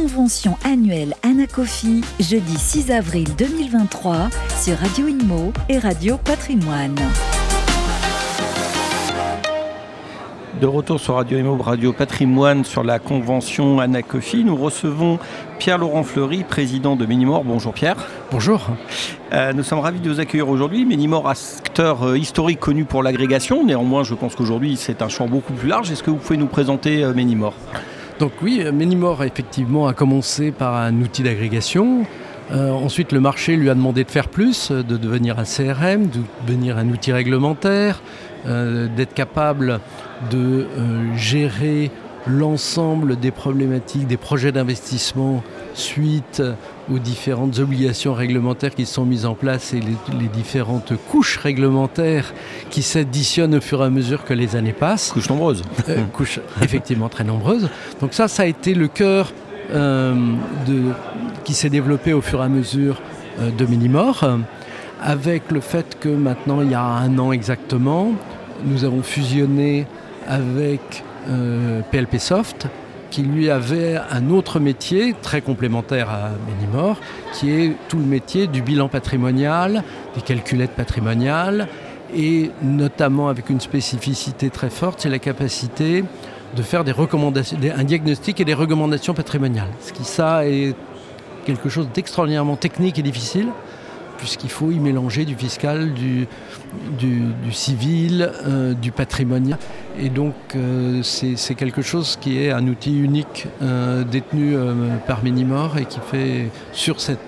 convention annuelle Anacofi, jeudi 6 avril 2023 sur Radio Inmo et Radio Patrimoine. De retour sur Radio Imo, Radio Patrimoine, sur la convention Anacofi, nous recevons Pierre-Laurent Fleury, président de Ménimor. Bonjour Pierre. Bonjour. Euh, nous sommes ravis de vous accueillir aujourd'hui. Ménimor, acteur euh, historique connu pour l'agrégation. Néanmoins, je pense qu'aujourd'hui, c'est un champ beaucoup plus large. Est-ce que vous pouvez nous présenter euh, Ménimor Donc oui, Ménimor, effectivement, a commencé par un outil d'agrégation. ensuite, le marché lui a demandé de faire plus, de devenir un CRM, de devenir un outil réglementaire, d'être capable de euh, gérer l'ensemble des problématiques, des projets d'investissement suite aux différentes obligations réglementaires qui sont mises en place et les, différentes couches réglementaires qui s'additionnent au fur et à mesure que les années passent. Couches nombreuses. Euh, couches effectivement très nombreuses. Donc ça, ça a été le cœur euh, de, qui s'est développé au fur et à mesure de Minimor, avec le fait que maintenant, il y a un an exactement, nous avons fusionné avec PLP euh, Soft, qui lui avait un autre métier très complémentaire à Benimor, qui est tout le métier du bilan patrimonial, des calculettes patrimoniales, et notamment avec une spécificité très forte, c'est la capacité de faire des recommandations, un diagnostic et des recommandations patrimoniales. Ce qui ça est quelque chose d'extraordinairement technique et difficile, puisqu'il faut y mélanger du fiscal, du, civil, euh, du patrimonial. Et donc euh, c'est quelque chose qui est un outil unique euh, détenu par Minimor et qui fait sur cette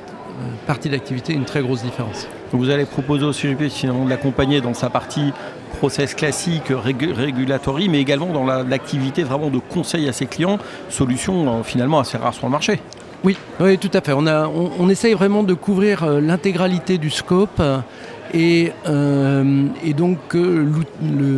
partie d'activité une très grosse différence. Vous allez proposer au CGP finalement de l'accompagner dans sa partie process classique, régulatory, mais également dans l'activité vraiment de conseil à ses clients, solution finalement assez rare sur le marché. Oui, oui, tout à fait. On, a, on, essaye vraiment de couvrir euh, l'intégralité du scope et, euh, donc le,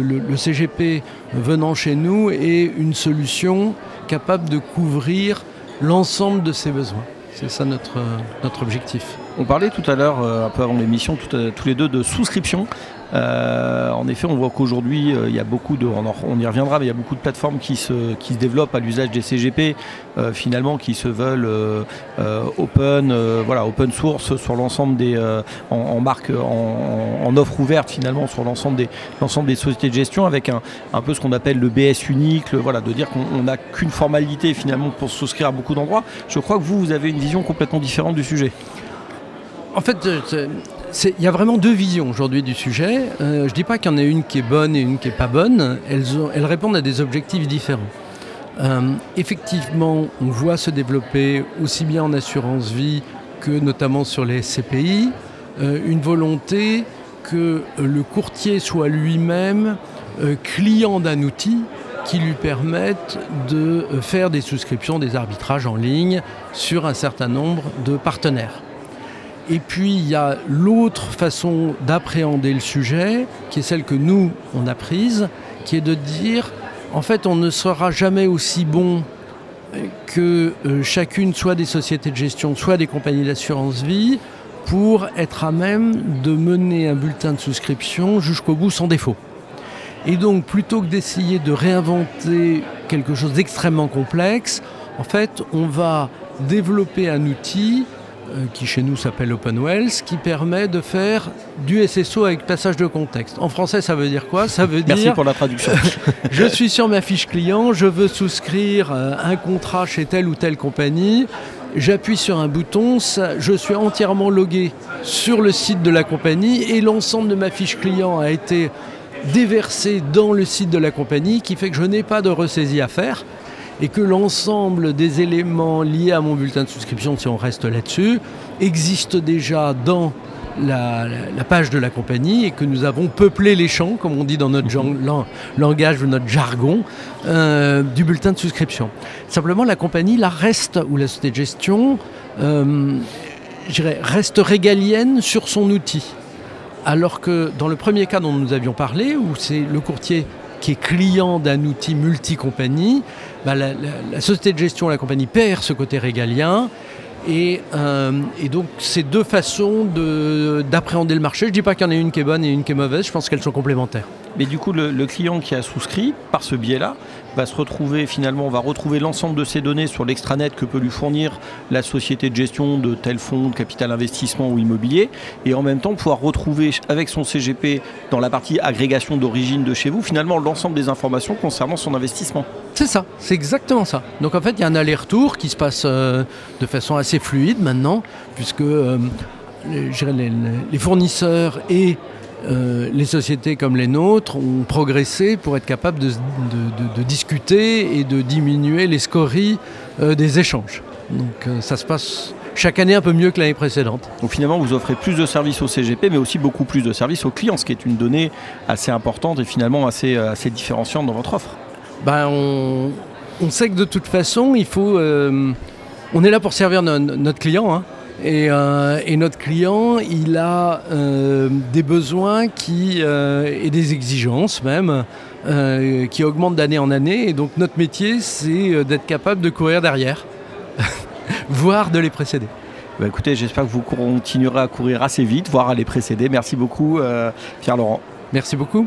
le, CGP venant chez nous est une solution capable de couvrir l'ensemble de ses besoins. C'est ça notre, notre objectif. On parlait tout à l'heure, euh, un peu avant l'émission, tous les deux de souscription. Euh, en effet, on voit qu'aujourd'hui, euh, il y a beaucoup de, on, y reviendra, mais il y a beaucoup de plateformes qui se, qui se développent à l'usage des CGP, euh, finalement, qui se veulent open, voilà, open source sur l'ensemble des, en, marque, en, offre ouverte finalement sur l'ensemble des, l'ensemble des sociétés de gestion, avec un, un peu ce qu'on appelle le BS unique, voilà, de dire qu'on n'a qu'une formalité finalement pour souscrire à beaucoup d'endroits. Je crois que vous, vous avez une vision complètement différente du sujet. En fait, il y a vraiment deux visions aujourd'hui du sujet. Euh, je ne dis pas qu'il y en a une qui est bonne et une qui n'est pas bonne. Elles, répondent à des objectifs différents. Euh, effectivement, on voit se développer aussi bien en assurance vie que notamment sur les CPI, euh, une volonté que le courtier soit lui-même client d'un outil qui lui permette de faire des souscriptions, des arbitrages en ligne sur un certain nombre de partenaires. Et puis il y a l'autre façon d'appréhender le sujet, qui est celle que nous, on a prise, qui est de dire, en fait, on ne sera jamais aussi bon que euh, chacune, soit des sociétés de gestion, soit des compagnies d'assurance vie, pour être à même de mener un bulletin de souscription jusqu'au bout sans défaut. Et donc, plutôt que d'essayer de réinventer quelque chose d'extrêmement complexe, en fait, on va développer un outil euh, qui chez nous s'appelle OpenWells, qui permet de faire du SSO avec passage de contexte. En français, ça veut dire quoi? Ça veut dire. Merci pour la traduction. je suis sur ma fiche client, je veux souscrire euh, un contrat chez telle ou telle compagnie. J'appuie sur un bouton, je suis entièrement logué sur le site de la compagnie et l'ensemble de ma fiche client a été déversé dans le site de la compagnie, qui fait que je n'ai pas de ressaisie à faire et que l'ensemble des éléments liés à mon bulletin de souscription, si on reste là-dessus, existent déjà dans la, page de la compagnie et que nous avons peuplé les champs, comme on dit dans notre langage ou notre jargon, euh, du bulletin de souscription. Simplement, la compagnie, la reste, ou la société de gestion, euh, reste régalienne sur son outil. Alors que dans le premier cas dont nous avions parlé, où c'est le courtier qui est client d'un outil multi-compagnie, bah, la, société de gestion, la compagnie perd ce côté régalien. Et, euh, donc, c'est deux façons d'appréhender le marché. Je ne dis pas qu'il y en a une qui est bonne et une qui est mauvaise, je pense qu'elles sont complémentaires. Mais du coup, le, client qui a souscrit par ce biais-là va se retrouver finalement, on va retrouver l'ensemble de ces données sur l'extranet que peut lui fournir la société de gestion de tel fonds de capital investissement ou immobilier, et en même temps pouvoir retrouver avec son CGP dans la partie agrégation d'origine de chez vous finalement l'ensemble des informations concernant son investissement. C'est ça, c'est exactement ça. Donc en fait, il y a un aller-retour qui se passe euh, de façon assez fluide maintenant, puisque euh, les, fournisseurs et euh, les sociétés comme les nôtres ont progressé pour être capables de, discuter et de diminuer les scories des échanges. Donc ça se passe chaque année un peu mieux que l'année précédente. Donc finalement, vous offrez plus de services au CGP, mais aussi beaucoup plus de services aux clients, ce qui est une donnée assez importante et finalement assez, assez différenciante dans votre offre. Ben, on, sait que de toute façon, il faut. Euh, on est là pour servir notre client. Hein. Euh, et, notre client, il a euh, des besoins qui, et des exigences même qui augmentent d'année en année. Et donc notre métier, c'est d'être capable de courir derrière, voire de les précéder. Bah, écoutez, j'espère que vous continuerez à courir assez vite, voire à les précéder. Merci beaucoup, Pierre-Laurent. Merci beaucoup